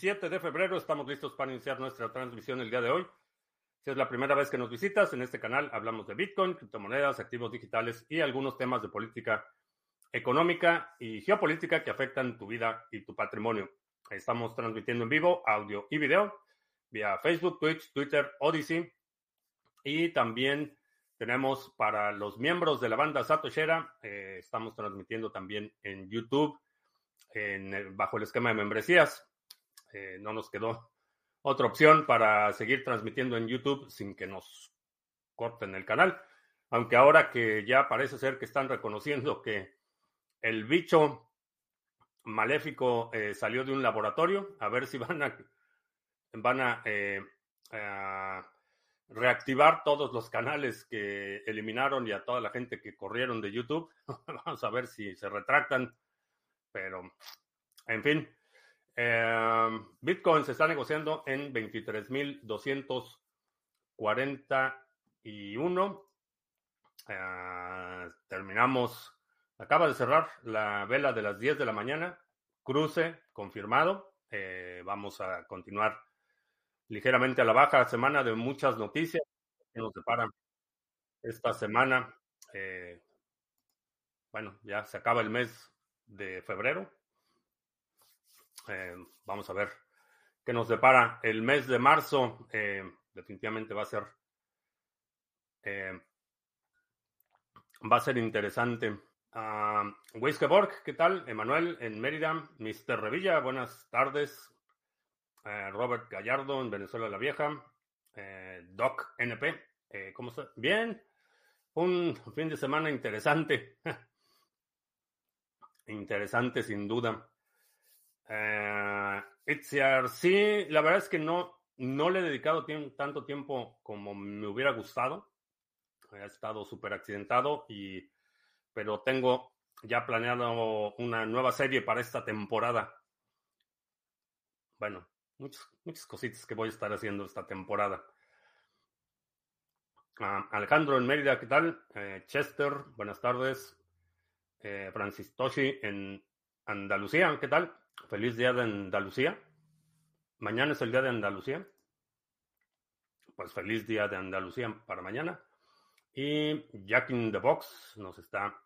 27 de febrero. Estamos listos para iniciar nuestra transmisión el día de hoy. Si es la primera vez que nos visitas, en este canal hablamos de Bitcoin, criptomonedas, activos digitales y algunos temas de política económica y geopolítica que afectan tu vida y tu patrimonio. Estamos transmitiendo en vivo audio y video vía Facebook, Twitch, Twitter, Odyssey y también tenemos para los miembros de la banda Satoshera, eh, estamos transmitiendo también en YouTube en bajo el esquema de membresías. Eh, no nos quedó otra opción para seguir transmitiendo en YouTube sin que nos corten el canal. Aunque ahora que ya parece ser que están reconociendo que el bicho maléfico eh, salió de un laboratorio, a ver si van a, van eh, a, reactivar todos los canales que eliminaron y a toda la gente que corrieron de YouTube. Vamos a ver si se retractan pero, en fin, eh, Bitcoin se está negociando en 23.241. Eh, terminamos, acaba de cerrar la vela de las 10 de la mañana, cruce confirmado. Eh, vamos a continuar ligeramente a la baja, semana de muchas noticias que nos deparan esta semana. Eh, bueno, ya se acaba el mes de febrero. Eh, vamos a ver qué nos depara el mes de marzo. Eh, definitivamente va a ser eh, va a ser interesante. Uh, ¿qué tal? Emanuel en Mérida, Mr. Revilla, buenas tardes. Robert Gallardo en Venezuela la Vieja, Doc NP, ¿cómo está? Bien, un fin de semana interesante. interesante sin duda. Eh, sí, la verdad es que no, no le he dedicado tanto tiempo como me hubiera gustado. He estado súper accidentado, y, pero tengo ya planeado una nueva serie para esta temporada. Bueno, muchas, muchas cositas que voy a estar haciendo esta temporada. Ah, Alejandro en Mérida, ¿qué tal? Eh, Chester, buenas tardes. Eh, Francis Toshi en Andalucía. ¿Qué tal? Feliz día de Andalucía. Mañana es el día de Andalucía. Pues feliz día de Andalucía para mañana. Y Jack in the Box nos está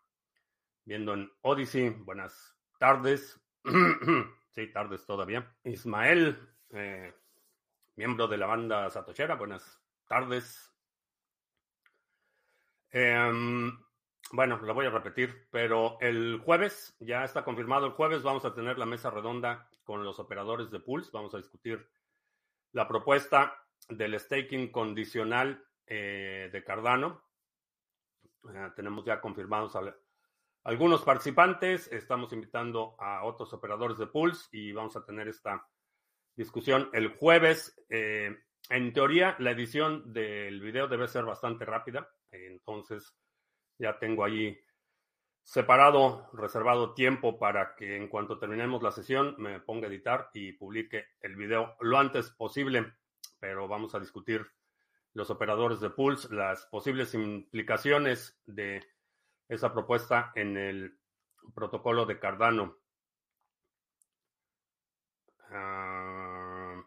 viendo en Odyssey. Buenas tardes. sí, tardes todavía. Ismael, eh, miembro de la banda Satochera. Buenas tardes. Eh, bueno, lo voy a repetir, pero el jueves, ya está confirmado el jueves, vamos a tener la mesa redonda con los operadores de Pulse. Vamos a discutir la propuesta del staking condicional eh, de Cardano. Eh, tenemos ya confirmados a, algunos participantes. Estamos invitando a otros operadores de Pulse y vamos a tener esta discusión el jueves. Eh, en teoría, la edición del video debe ser bastante rápida. entonces, ya tengo ahí separado, reservado tiempo para que en cuanto terminemos la sesión me ponga a editar y publique el video lo antes posible. Pero vamos a discutir los operadores de Pulse, las posibles implicaciones de esa propuesta en el protocolo de Cardano. Uh,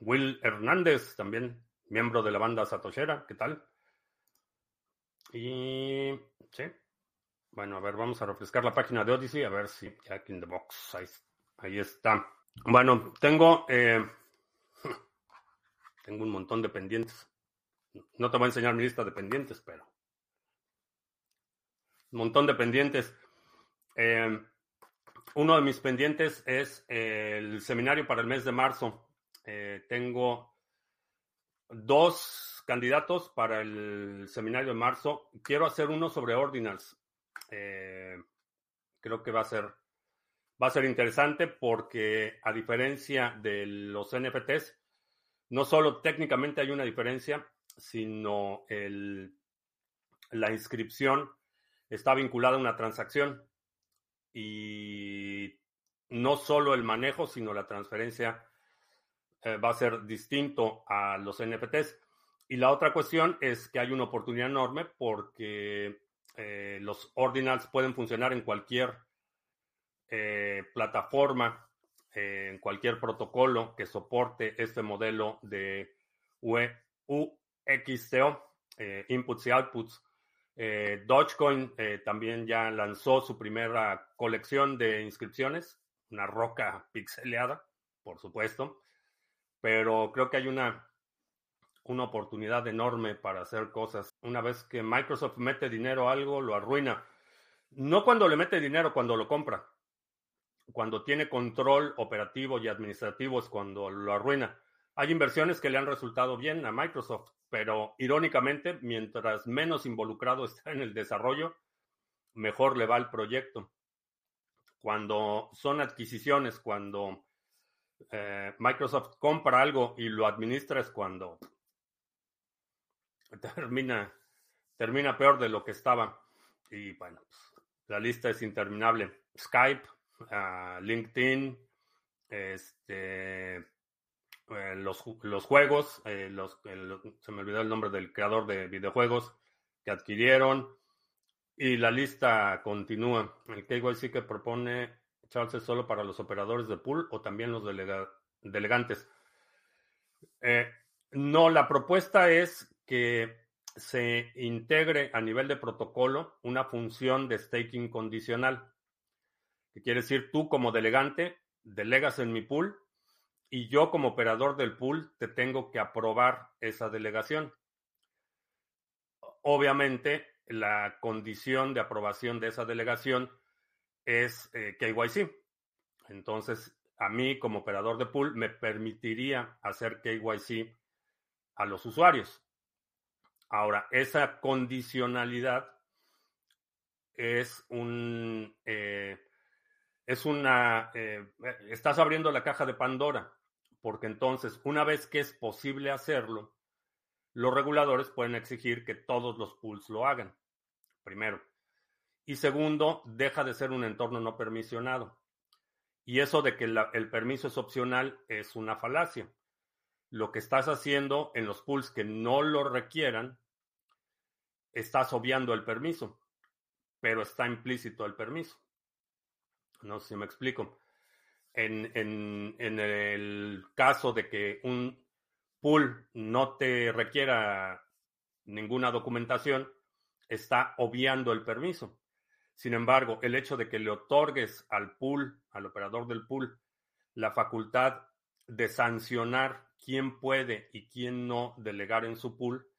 Will Hernández, también miembro de la banda Satoshera, ¿qué tal? Y sí. Bueno, a ver, vamos a refrescar la página de Odyssey, a ver si Jack in the Box, ahí, está. Bueno, tengo, eh, tengo un montón de pendientes. No te voy a enseñar mi lista de pendientes, pero un montón de pendientes. Eh, uno de mis pendientes es el seminario para el mes de marzo. Eh, tengo dos candidatos para el seminario de marzo. Quiero hacer uno sobre ordinals. Eh, creo que va a ser va a ser interesante porque a diferencia de los NFTs, no solo técnicamente hay una diferencia, sino el, la inscripción está vinculada a una transacción y no solo el manejo, sino la transferencia eh, va a ser distinto a los NFTs. Y la otra cuestión es que hay una oportunidad enorme porque eh, los ordinals pueden funcionar en cualquier eh, plataforma eh, en cualquier protocolo que soporte este modelo de UXTO, eh, inputs y outputs. Dogecoin también ya lanzó su primera colección de inscripciones, una roca pixeleada, por supuesto, pero creo que hay una, una oportunidad enorme para hacer cosas. Una vez que Microsoft mete dinero a algo, lo arruina. No cuando le mete dinero, cuando lo compra cuando tiene control operativo y administrativo es cuando lo arruina. Hay inversiones que le han resultado bien a Microsoft, pero irónicamente, mientras menos involucrado está en el desarrollo, mejor le va el proyecto. Cuando son adquisiciones, cuando eh, Microsoft compra algo y lo administra es cuando termina, termina peor de lo que estaba. Y bueno, pues, la lista es interminable. Skype, LinkedIn, este, eh, los, los, juegos, eh, los, se me olvidó el nombre del creador de videojuegos que adquirieron y la lista continúa. El KYC que propone Charles es solo para los operadores de pool o también los delegantes. Eh, no, la propuesta es que se integre a nivel de protocolo una función de staking condicional quiere decir tú como delegante delegas en mi pool y yo como operador del pool te tengo que aprobar esa delegación. Obviamente, la condición de aprobación de esa delegación es eh, KYC. Entonces, a mí como operador de pool me permitiría hacer KYC a los usuarios. Ahora, esa condicionalidad es un, eh, es una, eh, estás abriendo la caja de Pandora, porque entonces, una vez que es posible hacerlo, los reguladores pueden exigir que todos los pools lo hagan, primero. Y segundo, deja de ser un entorno no permisionado. Y eso de que el permiso es opcional es una falacia. Lo que estás haciendo en los pools que no lo requieran, estás obviando el permiso, pero está implícito el permiso. No sé si me explico. En, el caso de que un pool no te requiera ninguna documentación, está obviando el permiso. Sin embargo, el hecho de que le otorgues al pool, al operador del pool, la facultad de sancionar quién puede y quién no delegar en su pool,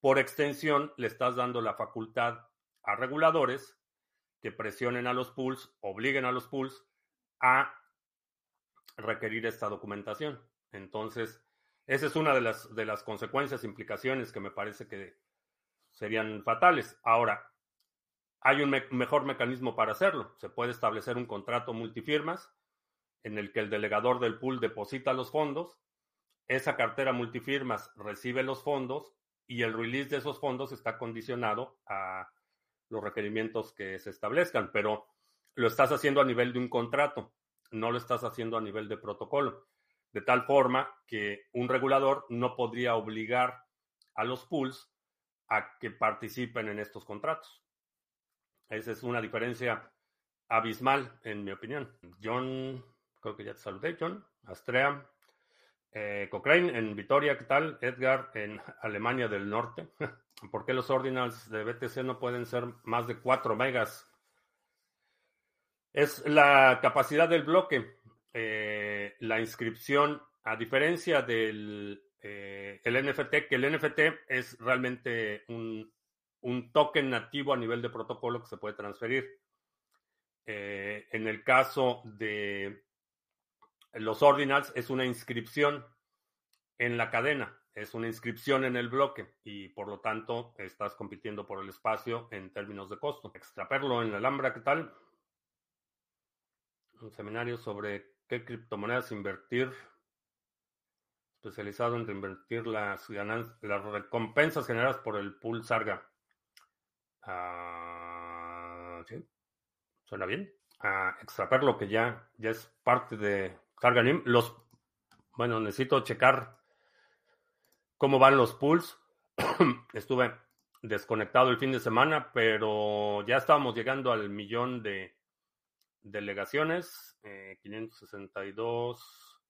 por extensión le estás dando la facultad a reguladores que presionen a los pools, obliguen a los pools a requerir esta documentación. Entonces, esa es una de las, consecuencias, implicaciones que me parece que serían fatales. Ahora, hay un mejor mecanismo para hacerlo. Se puede establecer un contrato multifirmas en el que el delegador del pool deposita los fondos, esa cartera multifirmas recibe los fondos y el release de esos fondos está condicionado a los requerimientos que se establezcan, pero lo estás haciendo a nivel de un contrato, no lo estás haciendo a nivel de protocolo, de tal forma que un regulador no podría obligar a los pools a que participen en estos contratos. Esa es una diferencia abismal, en mi opinión. John, creo que ya te saludé, John, Astrea, eh, Cochrane en Vitoria, ¿qué tal? Edgar en Alemania del Norte. ¿Por qué los ordinals de BTC no pueden ser más de 4 megas? Es la capacidad del bloque. Eh, la inscripción, a diferencia del eh, el NFT, que el NFT es realmente un, token nativo a nivel de protocolo que se puede transferir. En el caso de los ordinals, es una inscripción en la cadena es una inscripción en el bloque y por lo tanto estás compitiendo por el espacio en términos de costo. Extraperlo en la Alhambra, ¿qué tal? Un seminario sobre qué criptomonedas invertir, especializado en reinvertir las, las recompensas generadas por el pool Sarga. ¿Sí? ¿Suena bien? Ah, extraperlo, que ya, ya es parte de Sarga Los, bueno, necesito checar cómo van los pools. Estuve desconectado el fin de semana, pero ya estábamos llegando al millón de delegaciones, eh, 562,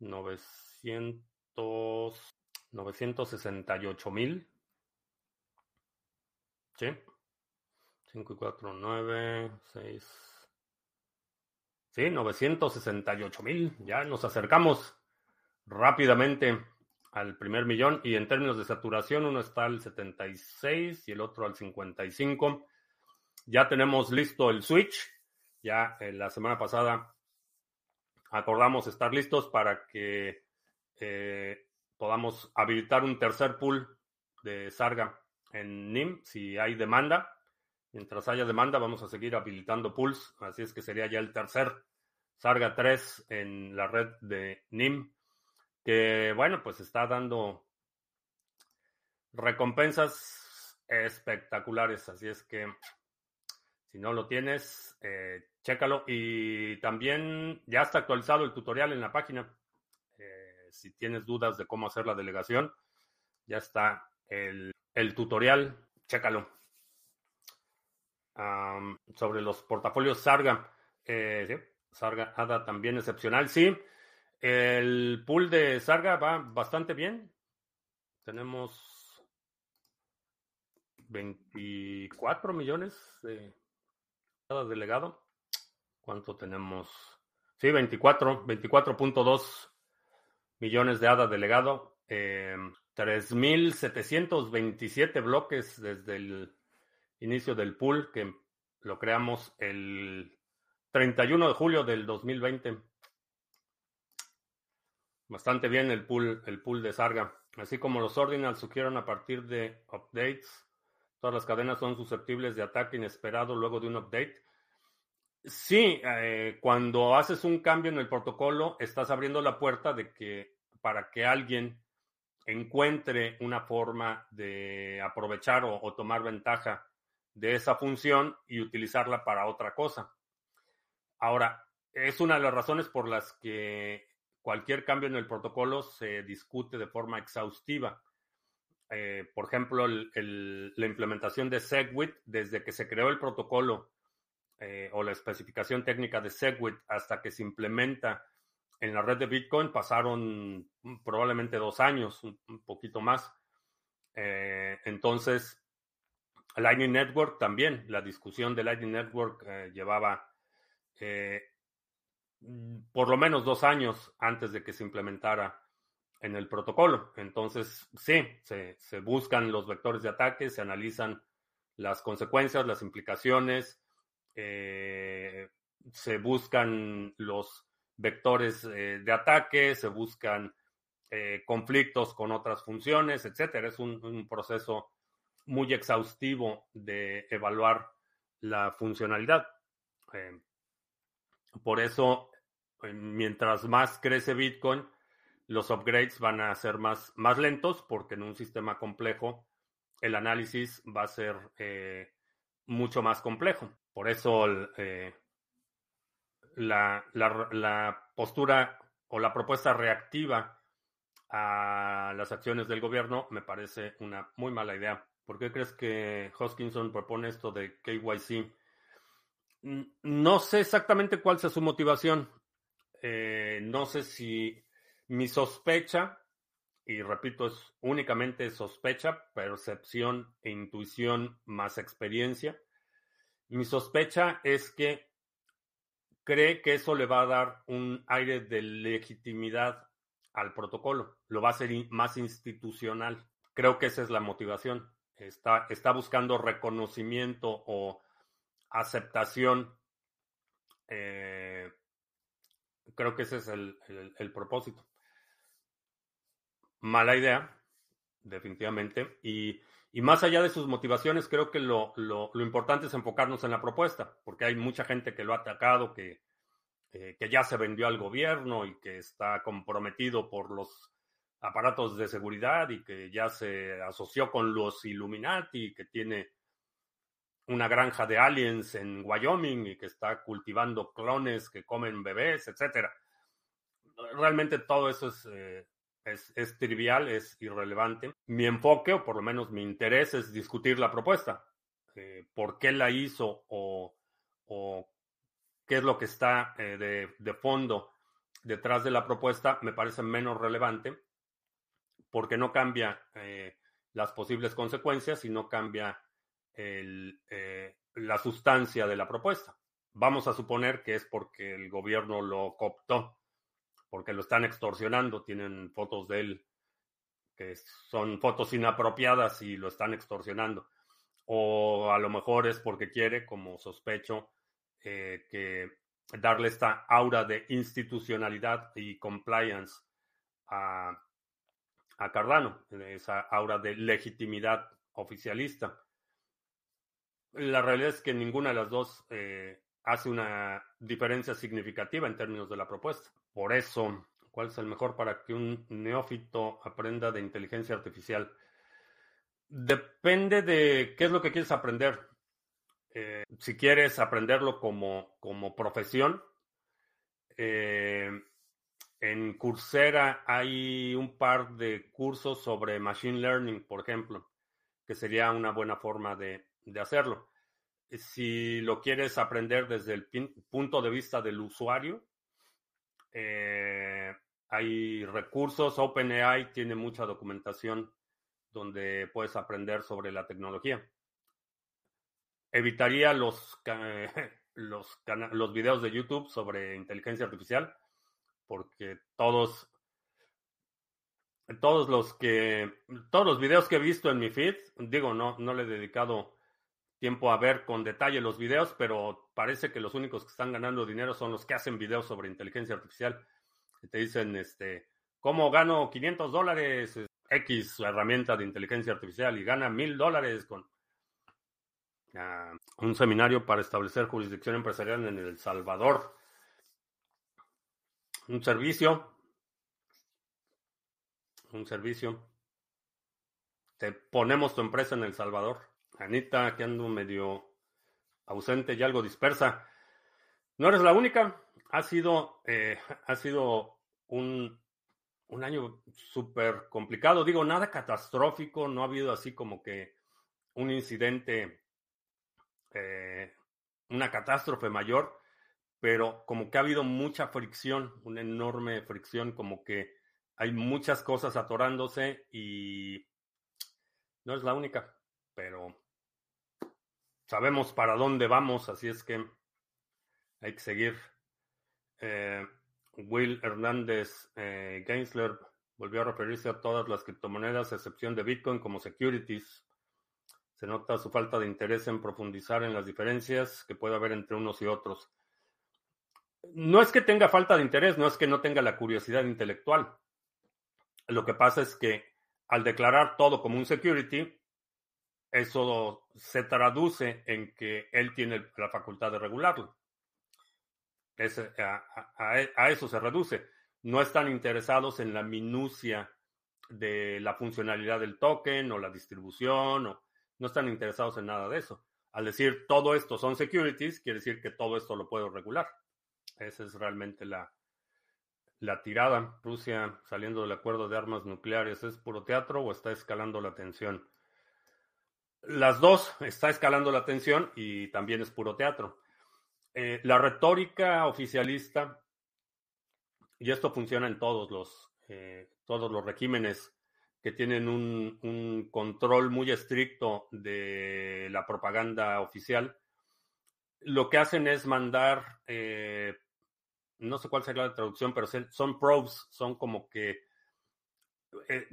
900, 968 mil. Sí. 5 y 4, 9, 6. Sí, 968 mil. Ya nos acercamos rápidamente al primer millón. Y en términos de saturación, uno está al 76 y el otro al 55. Ya tenemos listo el switch. Ya eh, la semana pasada acordamos estar listos para que eh, podamos habilitar un tercer pool de Sarga en NIM si hay demanda. Mientras haya demanda, vamos a seguir habilitando pools. Así es que sería ya el tercer Sarga 3 en la red de NIM que bueno, pues está dando recompensas espectaculares. Así es que si no lo tienes, eh, chécalo. Y también ya está actualizado el tutorial en la página. Eh, si tienes dudas de cómo hacer la delegación, ya está el, tutorial, chécalo. sobre los portafolios Sarga. Eh, Sarga ADA también excepcional, sí. El pool de Sarga va bastante bien. Tenemos 24 millones de cada delegado. ¿Cuánto tenemos? Sí, 24, 24.2 millones de ADA delegado. Eh, 3.727 bloques desde el inicio del pool que lo creamos el 31 de julio del 2020. Bastante bien el pool, el de Sarga. Así como los ordinals surgieron a partir de updates, todas las cadenas son susceptibles de ataque inesperado luego de un update. Sí, eh, cuando haces un cambio en el protocolo, estás abriendo la puerta de que para que alguien encuentre una forma de aprovechar o tomar ventaja de esa función y utilizarla para otra cosa. Ahora, es una de las razones por las que cualquier cambio en el protocolo se discute de forma exhaustiva. Eh, por ejemplo, la implementación de SegWit, desde que se creó el protocolo eh, o la especificación técnica de SegWit hasta que se implementa en la red de Bitcoin, pasaron probablemente dos años, un, poquito más. Eh, entonces, Lightning Network también, la discusión de Lightning Network llevaba Mm, por lo menos dos años antes de que se implementara en el protocolo. Entonces, sí, se, buscan los vectores de ataque, se analizan las consecuencias, las implicaciones, eh, se buscan los vectores eh, de ataque, se buscan eh, conflictos con otras funciones, etcétera. Es un, proceso muy exhaustivo de evaluar la funcionalidad. Por eso, eh, mientras más crece Bitcoin, los upgrades van a ser más, más lentos porque en un sistema complejo el análisis va a ser eh, mucho más complejo. Por eso eh, la, la, postura o la propuesta reactiva a las acciones del gobierno me parece una muy mala idea. ¿Por qué crees que Hoskinson propone esto de KYC? No sé exactamente cuál sea su motivación. Eh, no sé si mi sospecha, y repito, es únicamente sospecha, percepción e intuición más experiencia. Mi sospecha es que cree que eso le va a dar un aire de legitimidad al protocolo, lo va a hacer más institucional. Creo que esa es la motivación. Está buscando reconocimiento o aceptación. Eh, creo que ese es el, propósito. Mala idea, definitivamente. Y, más allá de sus motivaciones, creo que lo, importante es enfocarnos en la propuesta, porque hay mucha gente que lo ha atacado, que, eh, que ya se vendió al gobierno y que está comprometido por los aparatos de seguridad y que ya se asoció con los Illuminati y que tiene una granja de aliens en Wyoming y que está cultivando clones que comen bebés, etcétera. Realmente todo eso es, eh, es, trivial, es irrelevante. Mi enfoque, o por lo menos mi interés, es discutir la propuesta. Eh, ¿Por qué la hizo o, qué es lo que está de, de, fondo detrás de la propuesta me parece menos relevante porque no cambia las posibles consecuencias y no cambia el, la sustancia de la propuesta. Vamos a suponer que es porque el gobierno lo cooptó, porque lo están extorsionando, tienen fotos de él que son fotos inapropiadas y lo están extorsionando. O a lo mejor es porque quiere, como sospecho, eh, que darle esta aura de institucionalidad y compliance a, a Cardano, esa aura de legitimidad oficialista. La realidad es que ninguna de las dos eh, hace una diferencia significativa en términos de la propuesta. Por eso, ¿cuál es el mejor para que un neófito aprenda de inteligencia artificial? Depende de qué es lo que quieres aprender. Eh, si quieres aprenderlo como, como profesión, eh, en Coursera hay un par de cursos sobre Machine Learning, por ejemplo, que sería una buena forma de, de hacerlo. Si lo quieres aprender desde el punto de vista del usuario, eh, hay recursos. OpenAI tiene mucha documentación donde puedes aprender sobre la tecnología. Evitaría los, los, los videos de YouTube sobre inteligencia artificial porque todos todos los que todos los videos que he visto en mi feed, digo, no no le he dedicado tiempo a ver con detalle los videos, pero parece que los únicos que están ganando dinero son los que hacen videos sobre inteligencia artificial. Y te dicen, este, ¿cómo gano 500 dólares? X herramienta de inteligencia artificial y gana mil dólares con ah, un seminario para establecer jurisdicción empresarial en El Salvador. Un servicio. Un servicio. Te ponemos tu empresa en El Salvador. Anita, que ando medio ausente y algo dispersa. No eres la única. Ha sido, eh, ha sido un, un año súper complicado. Digo, nada catastrófico. No ha habido así como que un incidente, eh, una catástrofe mayor, pero como que ha habido mucha fricción, una enorme fricción, como que hay muchas cosas atorándose y no es la única, pero sabemos para dónde vamos, así es que hay que seguir. Eh, Will Hernández eh, volvió a referirse a todas las criptomonedas, a excepción de Bitcoin, como securities. Se nota su falta de interés en profundizar en las diferencias que puede haber entre unos y otros. No es que tenga falta de interés, no es que no tenga la curiosidad intelectual. Lo que pasa es que al declarar todo como un security, eso se traduce en que él tiene la facultad de regularlo. a, eso se reduce. No están interesados en la minucia de la funcionalidad del token o la distribución, o, no están interesados en nada de eso. Al decir todo esto son securities, quiere decir que todo esto lo puedo regular. Esa es realmente la, la tirada. Rusia saliendo del acuerdo de armas nucleares, ¿es puro teatro o está escalando la tensión? Las dos está escalando la tensión y también es puro teatro. Eh, la retórica oficialista, y esto funciona en todos los, eh, todos los regímenes que tienen un, control muy estricto de la propaganda oficial, lo que hacen es mandar, eh, no sé cuál sería la traducción, pero son probes, son como que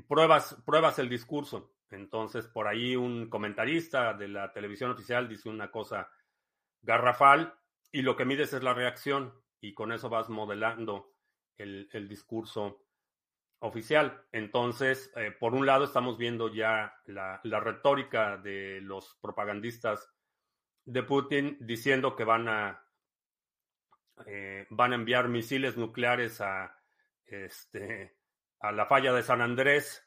pruebas, pruebas el discurso. Entonces, por ahí un comentarista de la televisión oficial dice una cosa garrafal y lo que mides es la reacción y con eso vas modelando el, discurso oficial. Entonces, eh, por un lado, estamos viendo ya la, retórica de los propagandistas de Putin diciendo que van a, eh, van a enviar misiles nucleares a, este, a la falla de San Andrés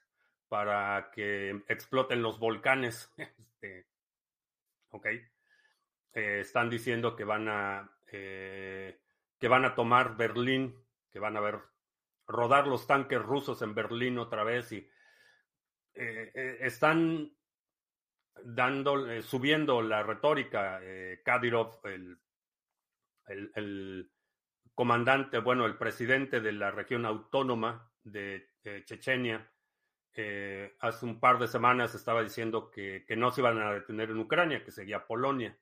para que exploten los volcanes. Este, ok. Eh, están diciendo que van a eh, que van a tomar Berlín, que van a ver rodar los tanques rusos en Berlín otra vez y eh, están dando subiendo la retórica. Kadyrov, el el, comandante, bueno, el presidente de la región autónoma de, Chechenia, eh, hace un par de semanas estaba diciendo que, no se iban a detener en Ucrania, que seguía Polonia,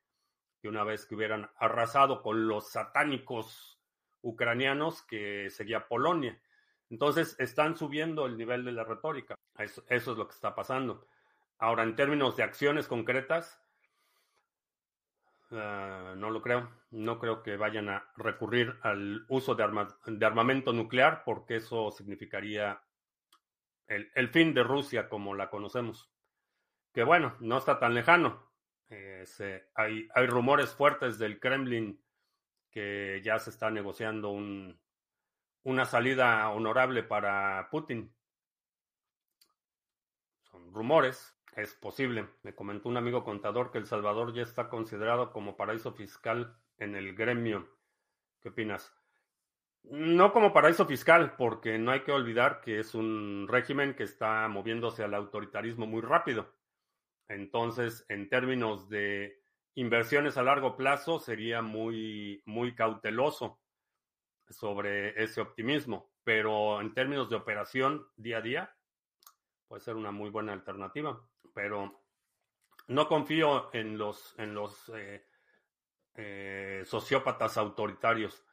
que una vez que hubieran arrasado con los satánicos ucranianos, que seguía Polonia. Entonces, están subiendo el nivel de la retórica. Eso, es lo que está pasando. Ahora, en términos de acciones concretas, Ah, no lo creo. No creo que vayan a recurrir al uso de, armamento nuclear porque eso significaría el, fin de Rusia como la conocemos. Que bueno, no está tan lejano. Eh, hay, hay, rumores fuertes del Kremlin que ya se está negociando un, una salida honorable para Putin. Son rumores. Es posible. Me comentó un amigo contador que El Salvador ya está considerado como paraíso fiscal en el gremio. ¿Qué opinas? No como paraíso fiscal, porque no hay que olvidar que es un régimen que está moviéndose al autoritarismo muy rápido. Entonces, en términos de inversiones a largo plazo, sería muy, muy cauteloso sobre ese optimismo. Pero en términos de operación día a día, puede ser una muy buena alternativa pero no confío en los, en los eh, eh, sociópatas autoritarios.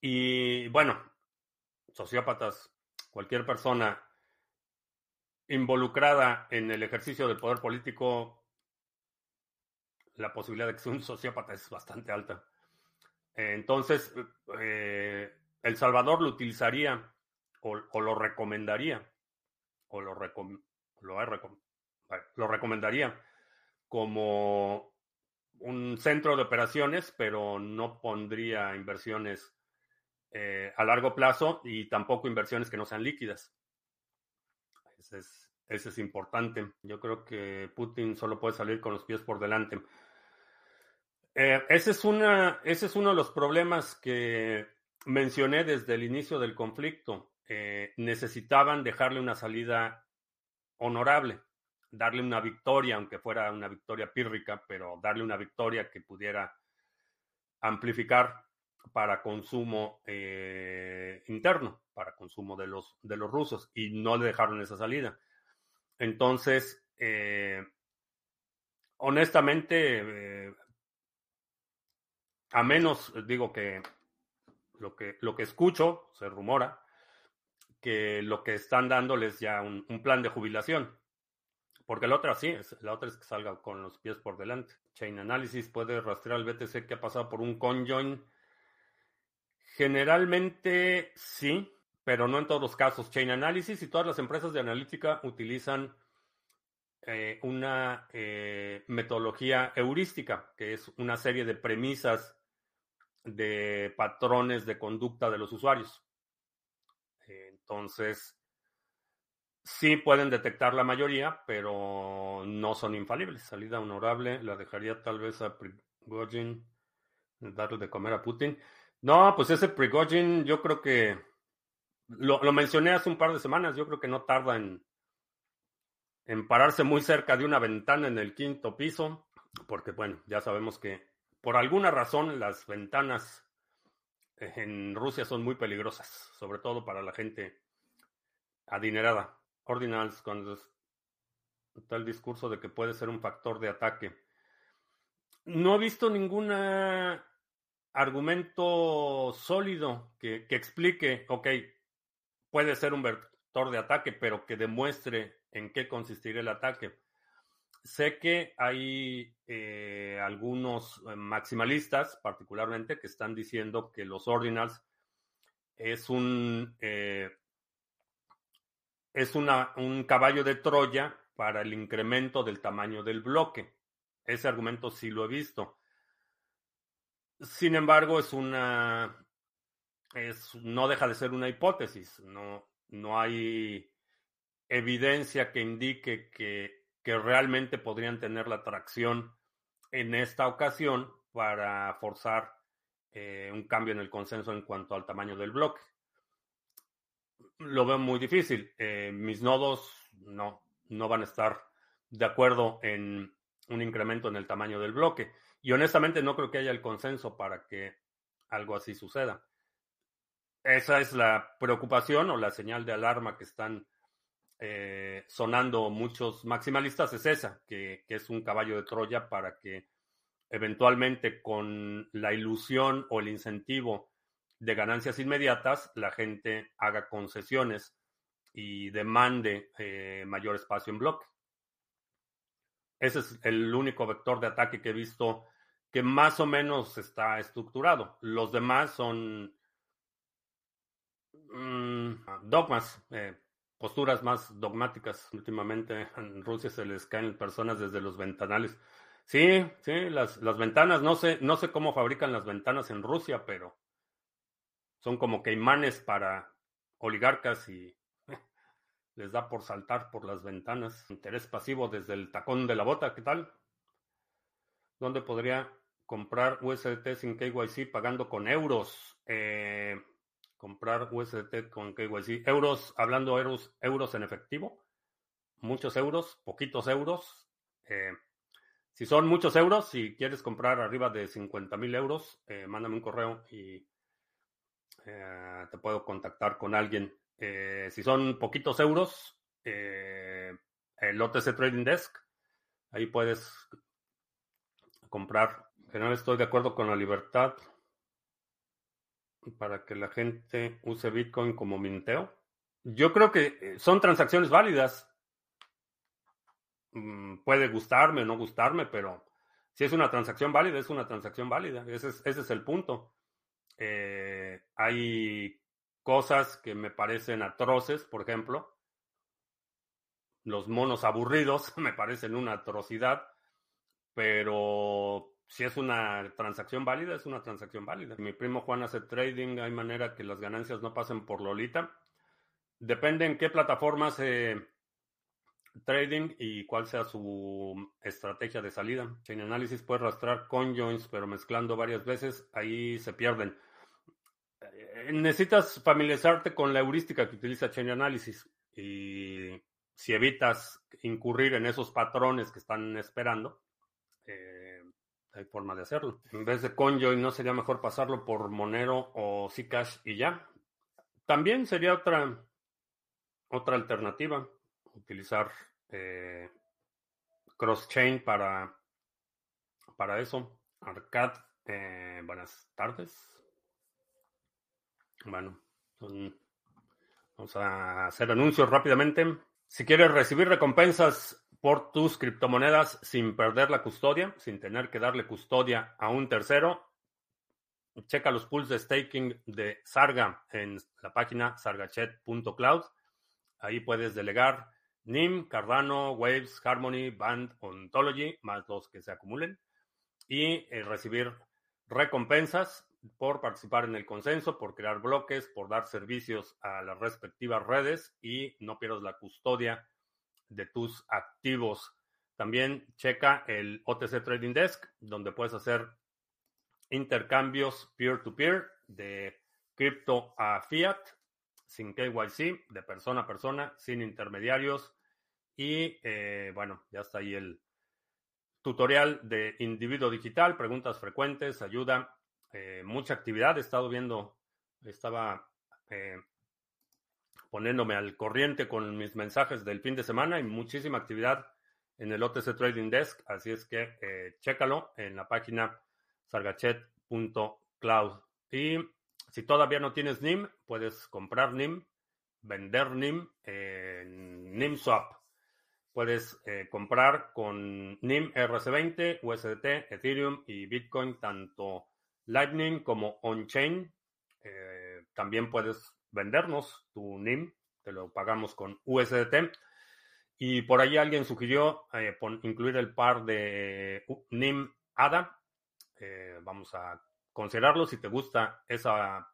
Y bueno, sociópatas, cualquier persona involucrada en el ejercicio del poder político, la posibilidad de que sea un sociópata es bastante alta. Entonces, eh, El Salvador lo utilizaría o, lo recomendaría, o lo, lo lo recomendaría como un centro de operaciones, pero no pondría inversiones eh, a largo plazo y tampoco inversiones que no sean líquidas. Ese es, importante. Yo creo que Putin solo puede salir con los pies por delante. Eh, ese, es una, ese es uno de los problemas que mencioné desde el inicio del conflicto. Eh, necesitaban dejarle una salida honorable darle una victoria, aunque fuera una victoria pírrica, pero darle una victoria que pudiera amplificar para consumo eh, interno, para consumo de los, de los rusos, y no le dejaron esa salida. Entonces, eh, honestamente, eh, a menos, digo que lo que, lo que escucho, se rumora, que lo que están dándoles ya un plan de jubilación porque la otra sí, la otra es que salga con los pies por delante. Chain Analysis puede rastrear al BTC que ha pasado por un conjoin. Generalmente sí, pero no en todos los casos. Chain Analysis y todas las empresas de analítica utilizan eh, una eh, metodología heurística, que es una serie de premisas de patrones de conducta de los usuarios. Entonces, Sí pueden detectar la mayoría, pero no son infalibles. Salida honorable, la dejaría tal vez a Prigozhin darle de comer a Putin. No, pues ese Prigozhin yo creo que lo, mencioné hace un par de semanas, yo creo que no tarda en, en pararse muy cerca de una ventana en el quinto piso, porque bueno, ya sabemos que por alguna razón las ventanas en Rusia son muy peligrosas, sobre todo para la gente adinerada. Ordinals cuando está el discurso de que puede ser un factor de ataque. No he visto ningún argumento sólido que, explique, ok, puede ser un vector de ataque, pero que demuestre en qué consistiría el ataque. Sé que hay eh, algunos eh, maximalistas, particularmente, que están diciendo que los ordinals es un eh, es un caballo de Troya para el incremento del tamaño del bloque. Ese argumento sí lo he visto. Sin embargo, es una. Es, no deja de ser una hipótesis. No, no hay evidencia que indique que, que realmente podrían tener la atracción en esta ocasión para forzar eh, un cambio en el consenso en cuanto al tamaño del bloque lo veo muy difícil. Eh, mis nodos no, no van a estar de acuerdo en un incremento en el tamaño del bloque. Y honestamente no creo que haya el consenso para que algo así suceda. Esa es la preocupación o la señal de alarma que están eh, sonando muchos maximalistas, es esa, que, que es un caballo de Troya para que eventualmente con la ilusión o el incentivo de ganancias inmediatas, la gente haga concesiones y demande eh, mayor espacio en bloque. Ese es el único vector de ataque que he visto que más o menos está estructurado. Los demás son mm, dogmas, eh, posturas más dogmáticas. Últimamente en Rusia se les caen personas desde los ventanales. Sí, sí, las, las ventanas, no sé, no sé cómo fabrican las ventanas en Rusia, pero son como que imanes para oligarcas y les da por saltar por las ventanas. Interés pasivo desde el tacón de la bota, ¿qué tal? ¿Dónde podría comprar USDT sin KYC pagando con euros? Eh, comprar USDT con KYC. Euros, hablando euros, euros en efectivo. Muchos euros, poquitos euros. Eh, si son muchos euros, si quieres comprar arriba de 50 mil euros, eh, mándame un correo y te puedo contactar con alguien si son poquitos euros, el OTC Trading Desk, ahí puedes comprar. Que no estoy de acuerdo con la libertad para que la gente use Bitcoin como minteo. Yo creo que eh, son transacciones válidas. Mm, puede gustarme o no gustarme, pero si es una transacción válida, es una transacción válida. Ese es, ese es el punto. hay cosas que me parecen atroces, por ejemplo. Los monos aburridos me parecen una atrocidad, pero si es una transacción válida, es una transacción válida. Mi primo Juan hace trading, hay manera que las ganancias no pasen por Lolita. Depende en qué plataforma se trading y cuál sea su estrategia de salida. Chain Analysis puede rastrear conjoins, pero mezclando varias veces, ahí se pierden. Eh, necesitas familiarizarte con la heurística que utiliza Chain Analysis y si evitas incurrir en esos patrones que están esperando, eh, hay forma de hacerlo. En vez de Conjoin, ¿no sería mejor pasarlo por Monero o Zcash y ya? También sería otra, otra alternativa, utilizar eh, cross-chain para, para eso. Arcad, buenas tardes. Bueno, vamos a hacer anuncios rápidamente. Si quieres recibir recompensas por tus criptomonedas sin perder la custodia, sin tener que darle custodia a un tercero, checa los pools de staking de Sarga en la página sargachet.cloud. Ahí puedes delegar NIM, Cardano, Waves, Harmony, Band, Ontology, más los que se acumulen, y eh, recibir recompensas por participar en el consenso, por crear bloques, por dar servicios a las respectivas redes y no pierdas la custodia de tus activos. También checa el OTC Trading Desk, donde puedes hacer intercambios peer-to-peer de cripto a fiat, sin KYC, de persona a persona, sin intermediarios. Y eh, bueno, ya está ahí el tutorial de individuo digital, preguntas frecuentes, ayuda eh, mucha actividad. He estado viendo, estaba eh, poniéndome al corriente con mis mensajes del fin de semana y muchísima actividad en el OTC Trading Desk. Así es que eh, chécalo en la página sargachet.cloud. Y si todavía no tienes NIM, puedes comprar NIM, vender NIM en NIMSwap. Puedes comprar con NIM RC20, USDT, Ethereum y Bitcoin tanto Lightning como on-chain. Eh, también puedes vendernos tu NIM, te lo pagamos con USDT. Y por ahí alguien sugirió eh, incluir el par de NIM ADA. Eh, vamos a considerarlo si te gusta esa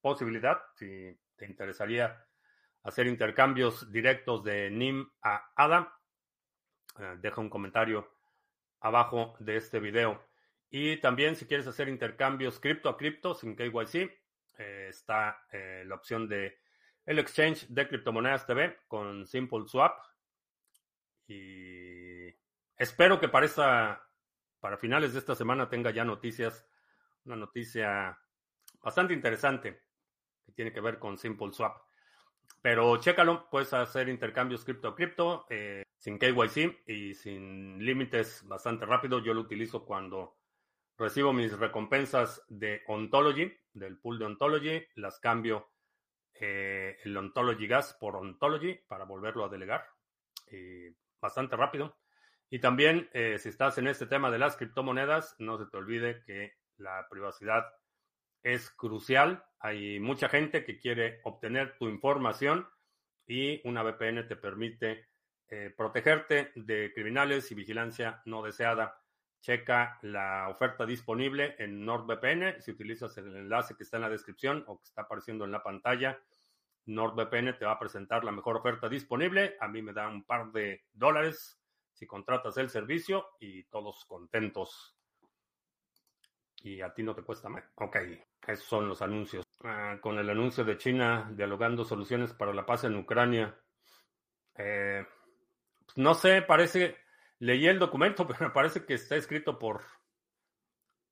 posibilidad, si te interesaría hacer intercambios directos de NIM a ADA. deja un comentario abajo de este video. Y también si quieres hacer intercambios cripto a cripto sin KYC, eh, está eh, la opción de el exchange de criptomonedas TV con Simple Swap. Y espero que para, para finales de esta semana tenga ya noticias, una noticia bastante interesante que tiene que ver con Simple Swap. Pero chécalo, puedes hacer intercambios cripto a cripto eh, sin KYC y sin límites bastante rápido. Yo lo utilizo cuando recibo mis recompensas de Ontology, del pool de Ontology, las cambio eh, el Ontology Gas por Ontology para volverlo a delegar. bastante rápido. Y también, eh, si estás en este tema de las criptomonedas, no se te olvide que la privacidad es crucial. Hay mucha gente que quiere obtener tu información y una VPN te permite eh, protegerte de criminales y vigilancia no deseada. Checa la oferta disponible en NordVPN. Si utilizas el enlace que está en la descripción o que está apareciendo en la pantalla, NordVPN te va a presentar la mejor oferta disponible. A mí me da un par de dólares si contratas el servicio y todos contentos. Y a ti no te cuesta más. Ok, esos son los anuncios. Ah, con el anuncio de China dialogando soluciones para la paz en Ucrania. Eh, no sé, parece, leí el documento, pero me parece que está escrito por...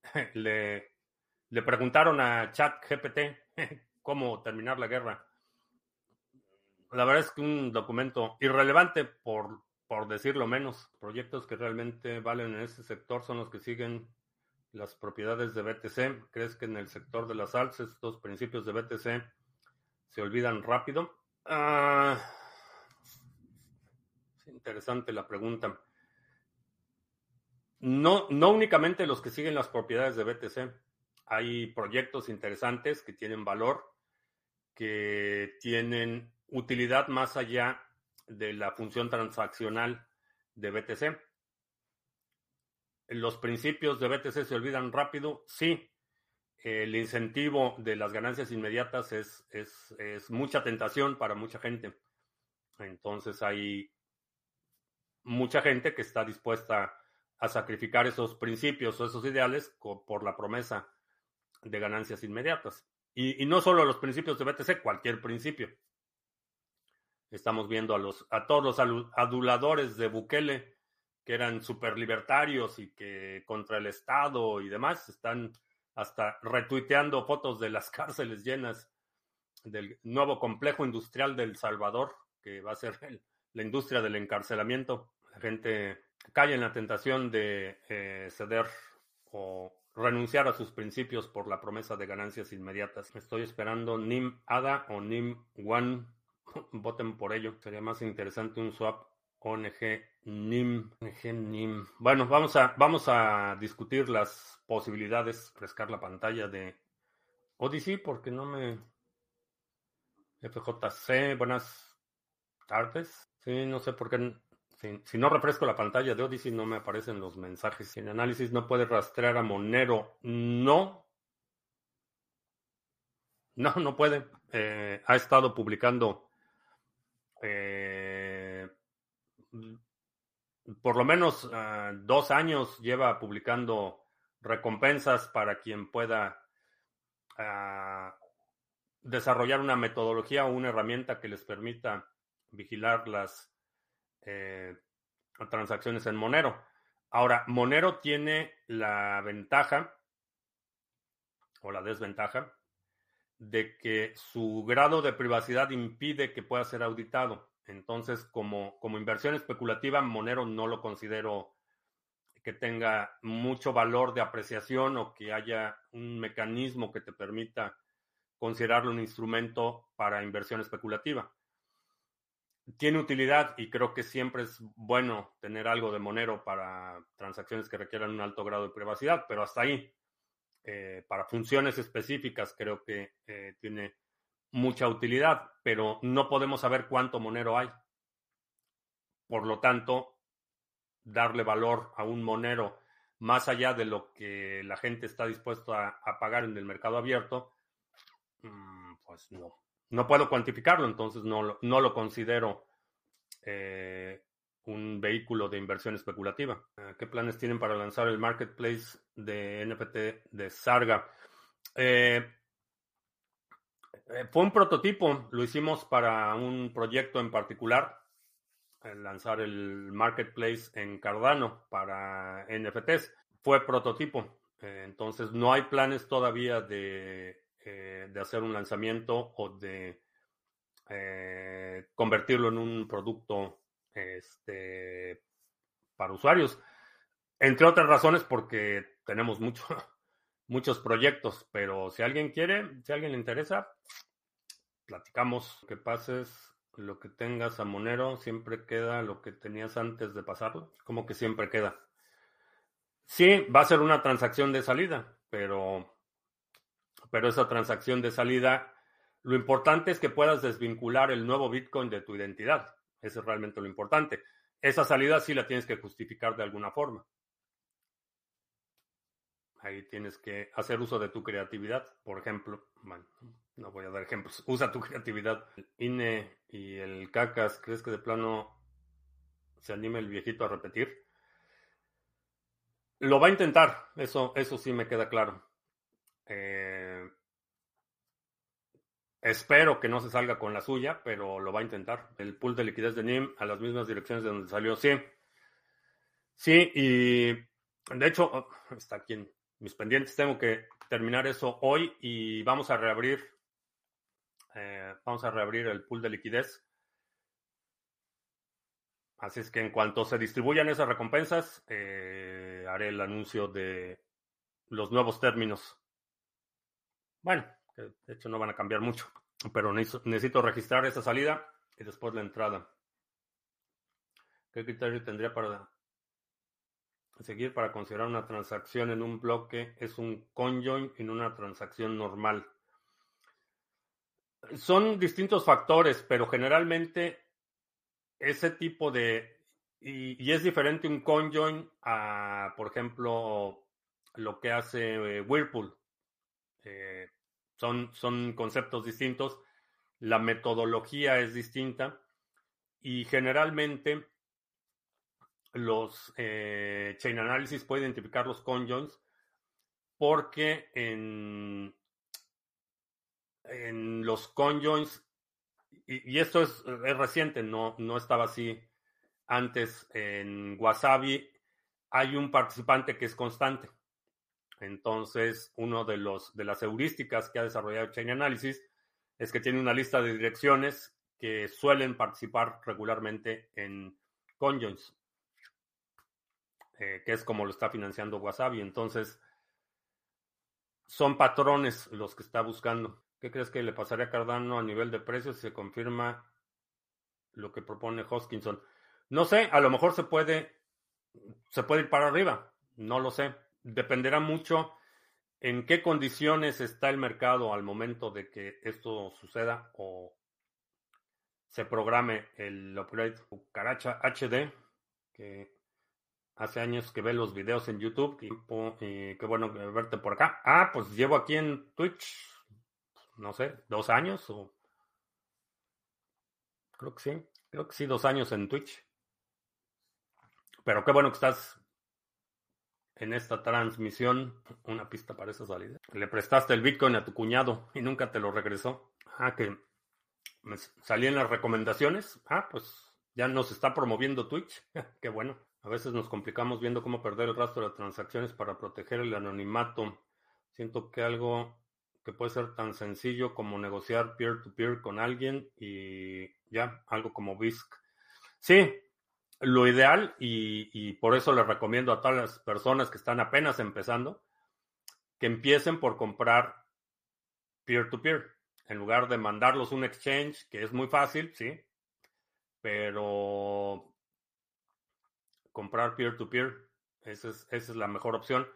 le, preguntaron a ChatGPT cómo terminar la guerra. La verdad es que un documento irrelevante por por decirlo menos, proyectos que realmente valen en este sector son los que siguen las propiedades de BTC. ¿Crees que en el sector de las alzas estos principios de BTC se olvidan rápido? Ah, es interesante la pregunta. No, no únicamente los que siguen las propiedades de BTC. Hay proyectos interesantes que tienen valor, que tienen utilidad más allá de la función transaccional de BTC. Los principios de BTC se olvidan rápido, sí. El incentivo de las ganancias inmediatas es, es, mucha tentación para mucha gente. Entonces hay mucha gente que está dispuesta a sacrificar esos principios o esos ideales por la promesa de ganancias inmediatas. Y, no solo los principios de BTC, cualquier principio. Estamos viendo a, los, a todos los aduladores de Bukele, que eran super libertarios y que contra el Estado y demás, están hasta retuiteando fotos de las cárceles llenas del nuevo complejo industrial del Salvador, que va a ser la industria del encarcelamiento. La gente cae en la tentación de eh, ceder o renunciar a sus principios por la promesa de ganancias inmediatas. Estoy esperando NIM ADA o NIM One voten por ello. Sería más interesante un swap ONG NIM. NIM. Bueno, vamos a, vamos a discutir las posibilidades, frescar la pantalla de Odyssey porque no me... FJC, buenas tardes. Sí, no sé por qué... Si, no refresco la pantalla de Odyssey no me aparecen los mensajes. En análisis no puede rastrear a Monero. No. No, no puede. Eh, ha estado publicando eh, por lo menos ah, dos años lleva publicando recompensas para quien pueda desarrollar una metodología o una herramienta que les permita vigilar las eh, transacciones en Monero. Ahora, Monero tiene la ventaja o la desventaja de que su grado de privacidad impide que pueda ser auditado. Entonces, como, como inversión especulativa, Monero no lo considero que tenga mucho valor de apreciación o que haya un mecanismo que te permita considerarlo un instrumento para inversión especulativa. Tiene utilidad y creo que siempre es bueno tener algo de Monero para transacciones que requieran un alto grado de privacidad, pero hasta ahí. Eh, para funciones específicas creo que eh, tiene mucha utilidad, pero no podemos saber cuánto Monero hay. Por lo tanto, darle valor a un Monero más allá de lo que la gente está dispuesta a, pagar en el mercado abierto, mm, pues no. No puedo cuantificarlo, entonces no, no lo considero eh, un vehículo de inversión especulativa. Ah, ¿Qué planes tienen para lanzar el marketplace de NFT de Sarga? Eh, eh, fue un prototipo, lo hicimos para un proyecto en particular, lanzar el marketplace en Cardano para NFTs. Fue prototipo, eh, entonces no hay planes todavía de eh, de hacer un lanzamiento o de eh, convertirlo en un producto este, para usuarios. Entre otras razones porque tenemos mucho, muchos proyectos, pero si alguien quiere, si alguien le interesa, platicamos. Que pases lo que tengas a Monero, siempre queda lo que tenías antes de pasarlo. Como que siempre queda. Sí, va a ser una transacción de salida, pero, pero esa transacción de salida, lo importante es que puedas desvincular el nuevo Bitcoin de tu identidad. Eso es realmente lo importante. Esa salida sí la tienes que justificar de alguna forma. Ahí tienes que hacer uso de tu creatividad. Por ejemplo, bueno, no voy a dar ejemplos. Usa tu creatividad. El INE y el CACAS, ¿crees que de plano se anime el viejito a repetir? Lo va a intentar, eso, eso sí me queda claro. Eh, espero que no se salga con la suya, pero lo va a intentar. El pool de liquidez de NIM a las mismas direcciones de donde salió, sí. Sí, y de hecho, oh, está aquí en mis pendientes. Tengo que terminar eso hoy y vamos a reabrir. Eh, vamos a reabrir el pool de liquidez. Así es que en cuanto se distribuyan esas recompensas, eh, haré el anuncio de los nuevos términos. Bueno, de hecho no van a cambiar mucho, pero necesito, registrar esa salida y después la entrada. ¿Qué criterio tendría para seguir para considerar una transacción en un bloque? Es un conjoin en una transacción normal. Son distintos factores, pero generalmente ese tipo de... Y, es diferente un conjoin a, por ejemplo, lo que hace eh, Whirlpool. Eh, son, son conceptos distintos, la metodología es distinta y generalmente los eh, Chain Analysis puede identificar los conjoins porque en, en los conjoins y, esto es, reciente, no, no estaba así antes en Wasabi. Hay un participante que es constante. Entonces, uno de los de las heurísticas que ha desarrollado Chain Analysis es que tiene una lista de direcciones que suelen participar regularmente en conjoins, eh, que es como lo está financiando Wasabi. Entonces, son patrones los que está buscando. ¿Qué crees que le pasaría a Cardano a nivel de precios si se confirma lo que propone Hoskinson? No sé, a lo mejor se puede, se puede ir para arriba, no lo sé. Dependerá mucho en qué condiciones está el mercado al momento de que esto suceda o se programe el upgrade Cucaracha HD, que hace años que ve los videos en YouTube y, qué bueno verte por acá. Ah, pues llevo aquí en Twitch no sé, dos años o... Creo que sí, creo que sí, dos años en Twitch. Pero qué bueno que estás en esta transmisión. Una pista para esa salida. Le prestaste el Bitcoin a tu cuñado y nunca te lo regresó. Ah, que me salí en las recomendaciones. Ah, pues ya nos está promoviendo Twitch. qué bueno. A veces nos complicamos viendo cómo perder el rastro de transacciones para proteger el anonimato. Siento que algo que puede ser tan sencillo como negociar peer-to-peer con alguien y ya, algo como BISC. Sí, lo ideal, y, por eso les recomiendo a todas las personas que están apenas empezando, que empiecen por comprar peer-to-peer, en lugar de mandarlos un exchange, que es muy fácil, sí, pero comprar peer-to-peer, esa es la mejor opción,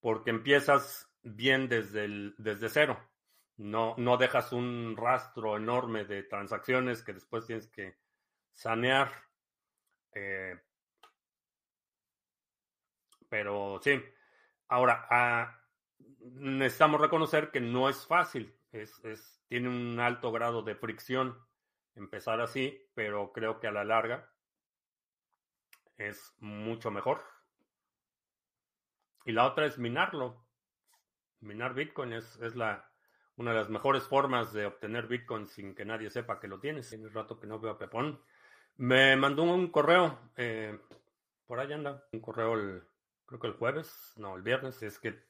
porque empiezas bien desde, desde cero. No, no dejas un rastro enorme de transacciones que después tienes que sanear. Eh, pero sí, ahora ah, necesitamos reconocer que no es fácil. Es, es, tiene un alto grado de fricción empezar así, pero creo que a la larga es mucho mejor. Y la otra es minarlo minar Bitcoin es, la, una de las mejores formas de obtener Bitcoin sin que nadie sepa que lo tienes. Tiene rato que no veo a Pepón. Me mandó un correo, eh, por ahí anda, un correo el, creo que el jueves, no, el viernes, es que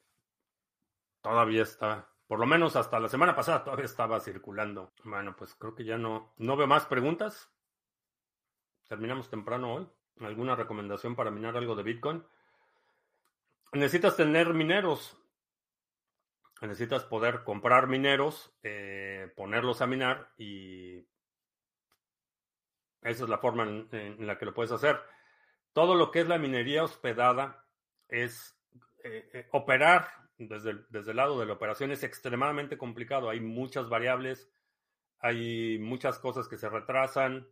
todavía está Por lo menos hasta la semana pasada todavía estaba circulando. Bueno, pues creo que ya no, no veo más preguntas. Terminamos temprano hoy. ¿Alguna recomendación para minar algo de Bitcoin? Necesitas tener mineros. Necesitas poder comprar mineros, eh, ponerlos a minar y esa es la forma en, la que lo puedes hacer. Todo lo que es la minería hospedada es eh, eh, operar desde desde el lado de la operación es extremadamente complicado. Hay muchas variables, hay muchas cosas que se retrasan.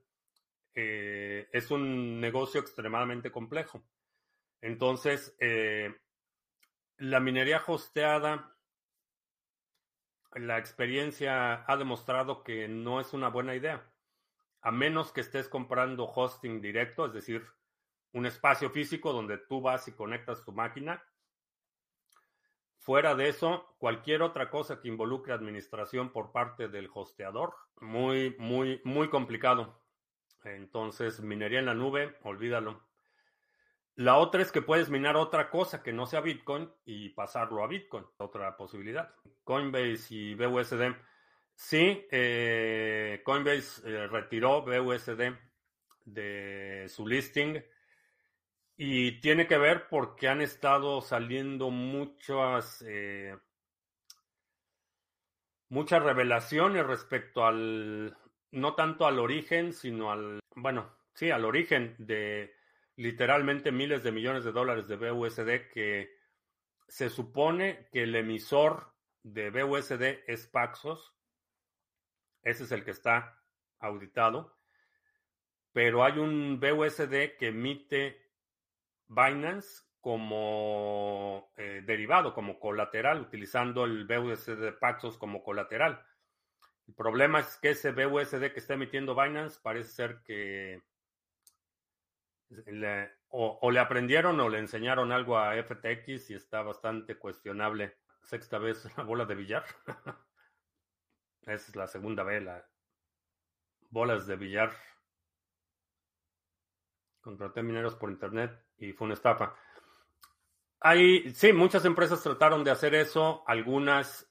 Eh, es un negocio extremadamente complejo. Entonces, la minería hosteada, la experiencia ha demostrado que no es una buena idea, a menos que estés comprando hosting directo, es decir, un espacio físico donde tú vas y conectas tu máquina. Fuera de eso, cualquier otra cosa que involucre administración por parte del hosteador, muy, muy, muy complicado. Entonces, minería en la nube, olvídalo. La otra es que puedes minar otra cosa que no sea Bitcoin y pasarlo a Bitcoin. Otra posibilidad. Coinbase y BUSD. Sí, eh, Coinbase eh, retiró BUSD de su listing y tiene que ver porque han estado saliendo muchas, eh, muchas revelaciones respecto al, no tanto al origen, sino al, bueno, sí, al origen de literalmente miles de millones de dólares de BUSD que se supone que el emisor de BUSD es Paxos. Ese es el que está auditado. Pero hay un BUSD que emite Binance como eh, derivado, como colateral, utilizando el BUSD de Paxos como colateral. El problema es que ese BUSD que está emitiendo Binance parece ser que o, le aprendieron o le enseñaron algo a FTX y está bastante cuestionable. Sexta vez la bola de billar. Es la segunda vez, la bolas de billar. Contraté mineros por internet y fue una estafa. Hay, sí, muchas empresas trataron de hacer eso, algunas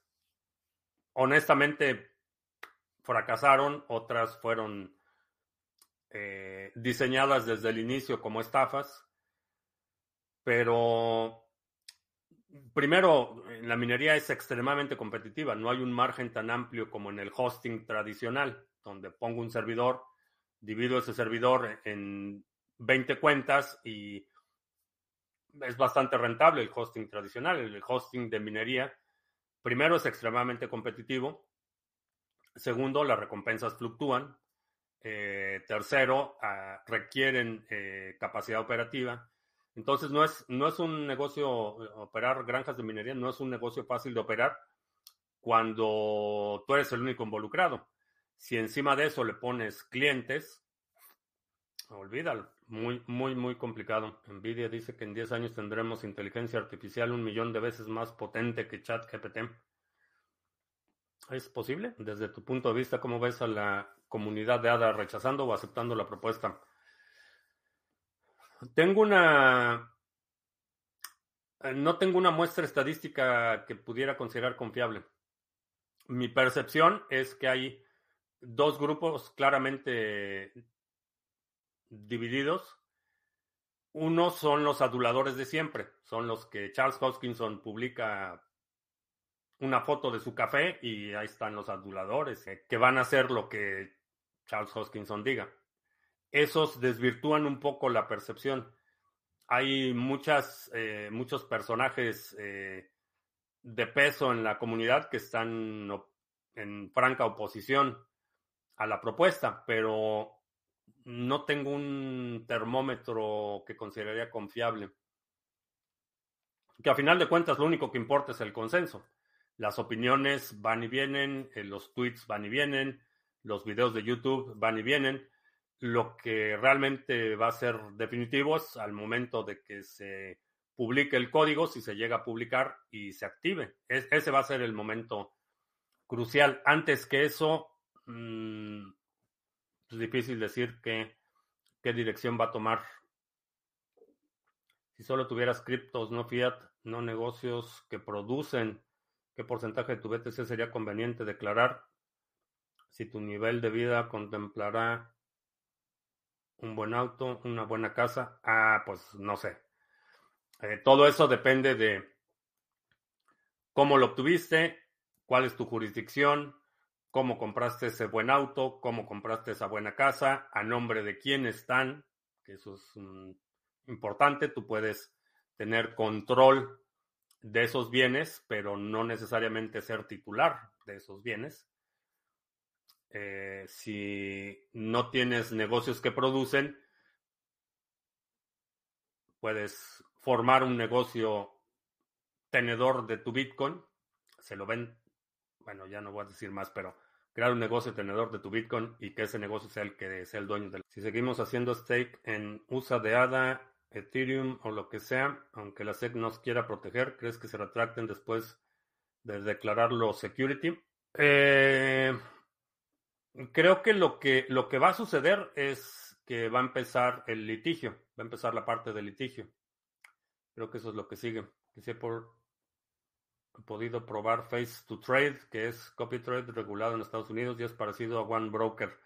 honestamente fracasaron, otras fueron eh, diseñadas desde el inicio como estafas, pero primero, la minería es extremadamente competitiva, no hay un margen tan amplio como en el hosting tradicional, donde pongo un servidor, divido ese servidor en 20 cuentas y es bastante rentable el hosting tradicional, el hosting de minería. Primero es extremadamente competitivo Segundo, las recompensas fluctúan. Eh, tercero, ah, requieren eh, capacidad operativa. Entonces, no es, no es un negocio, operar granjas de minería no es un negocio fácil de operar cuando tú eres el único involucrado. Si encima de eso le pones clientes, olvídalo. Muy, muy, muy complicado. Nvidia dice que en 10 años tendremos inteligencia artificial un millón de veces más potente que ChatGPT. ¿Es posible? Desde tu punto de vista, ¿cómo ves a la comunidad de ADA rechazando o aceptando la propuesta? Tengo una... No tengo una muestra estadística que pudiera considerar confiable. Mi percepción es que hay dos grupos claramente divididos. Uno son los aduladores de siempre, son los que Charles Hoskinson publica una foto de su café y ahí están los aduladores eh, que van a hacer lo que Charles Hoskinson diga. Esos desvirtúan un poco la percepción. Hay muchas, eh, muchos personajes eh, de peso en la comunidad que están en franca oposición a la propuesta, pero no tengo un termómetro que consideraría confiable. Que a final de cuentas lo único que importa es el consenso. Las opiniones van y vienen, eh, los tweets van y vienen, los videos de YouTube van y vienen. Lo que realmente va a ser definitivo es al momento de que se publique el código, si se llega a publicar y se active. ese va a ser el momento crucial. Antes que eso, mm, es difícil decir qué dirección va a tomar. Si solo tuvieras criptos, no fiat, no negocios que producen ¿Qué porcentaje de tu BTC sería conveniente declarar si tu nivel de vida contemplará un buen auto, una buena casa? Ah, pues no sé. Eh, todo eso depende de cómo lo obtuviste, cuál es tu jurisdicción, cómo compraste ese buen auto, cómo compraste esa buena casa, a nombre de quién están, que eso es mm, importante, tú puedes tener control de esos bienes, pero no necesariamente ser titular de esos bienes. Eh, si no tienes negocios que producen, puedes formar un negocio tenedor de tu Bitcoin, se lo ven, bueno, ya no voy a decir más, pero crear un negocio tenedor de tu Bitcoin y que ese negocio sea el que sea el dueño del. Si seguimos haciendo stake en USA de ADA, Ethereum o lo que sea, aunque la SEC nos quiera proteger, ¿crees que se retracten después de declararlo security? Eh, creo que lo que lo que va a suceder es que va a empezar el litigio, va a empezar la parte del litigio. Creo que eso es lo que sigue. Que si por podido probar Face to Trade, que es copy trade regulado en Estados Unidos y es parecido a One Broker.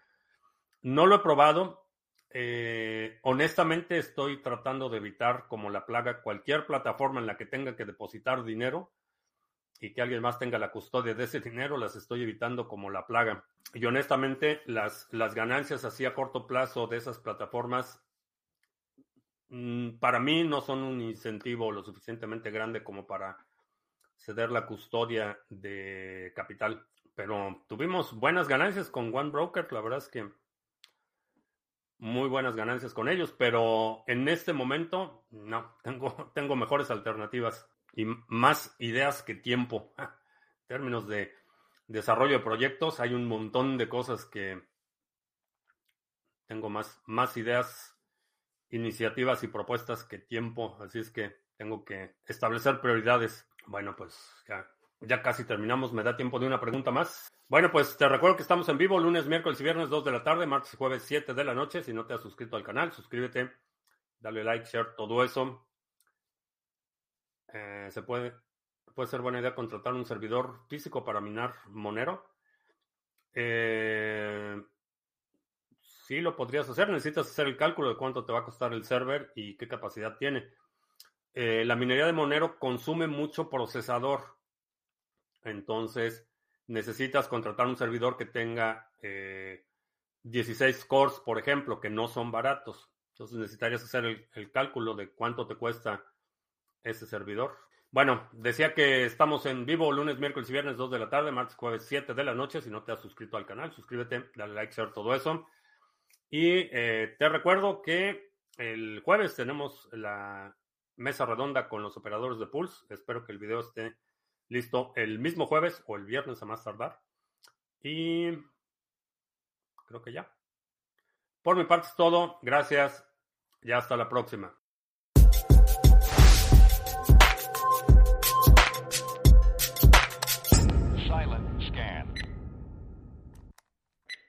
No lo he probado. Eh, honestamente estoy tratando de evitar como la plaga cualquier plataforma en la que tenga que depositar dinero y que alguien más tenga la custodia de ese dinero, las estoy evitando como la plaga. Y honestamente las, las ganancias así a corto plazo de esas plataformas mm, para mí no son un incentivo lo suficientemente grande como para ceder la custodia de capital. Pero tuvimos buenas ganancias con One Broker, la verdad es que muy buenas ganancias con ellos, pero en este momento no, tengo, tengo mejores alternativas y más ideas que tiempo. En términos de desarrollo de proyectos, hay un montón de cosas que tengo más, más ideas, iniciativas y propuestas que tiempo, así es que tengo que establecer prioridades. Bueno, pues ya, ya casi terminamos. Me da tiempo de una pregunta más. Bueno, pues te recuerdo que estamos en vivo lunes, miércoles y viernes 2 de la tarde, martes y jueves 7 de la noche. Si no te has suscrito al canal, suscríbete, dale like, share, todo eso. Eh, se puede, puede ser buena idea contratar un servidor físico para minar Monero. Eh, sí, lo podrías hacer. Necesitas hacer el cálculo de cuánto te va a costar el server y qué capacidad tiene. Eh, la minería de Monero consume mucho procesador. Entonces, necesitas contratar un servidor que tenga 16 eh, cores, por ejemplo, que no son baratos. Entonces, necesitarías hacer el, cálculo de cuánto te cuesta ese servidor. Bueno, decía que estamos en vivo lunes, miércoles y viernes 2 de la tarde, martes, jueves 7 de la noche. Si no te has suscrito al canal, suscríbete, dale like, share, todo eso. Y eh, te recuerdo que el jueves tenemos la mesa redonda con los operadores de Pulse. Espero que el video esté listo el mismo jueves o el viernes a más tardar. Y creo que ya. Por mi parte es todo. Gracias y hasta la próxima.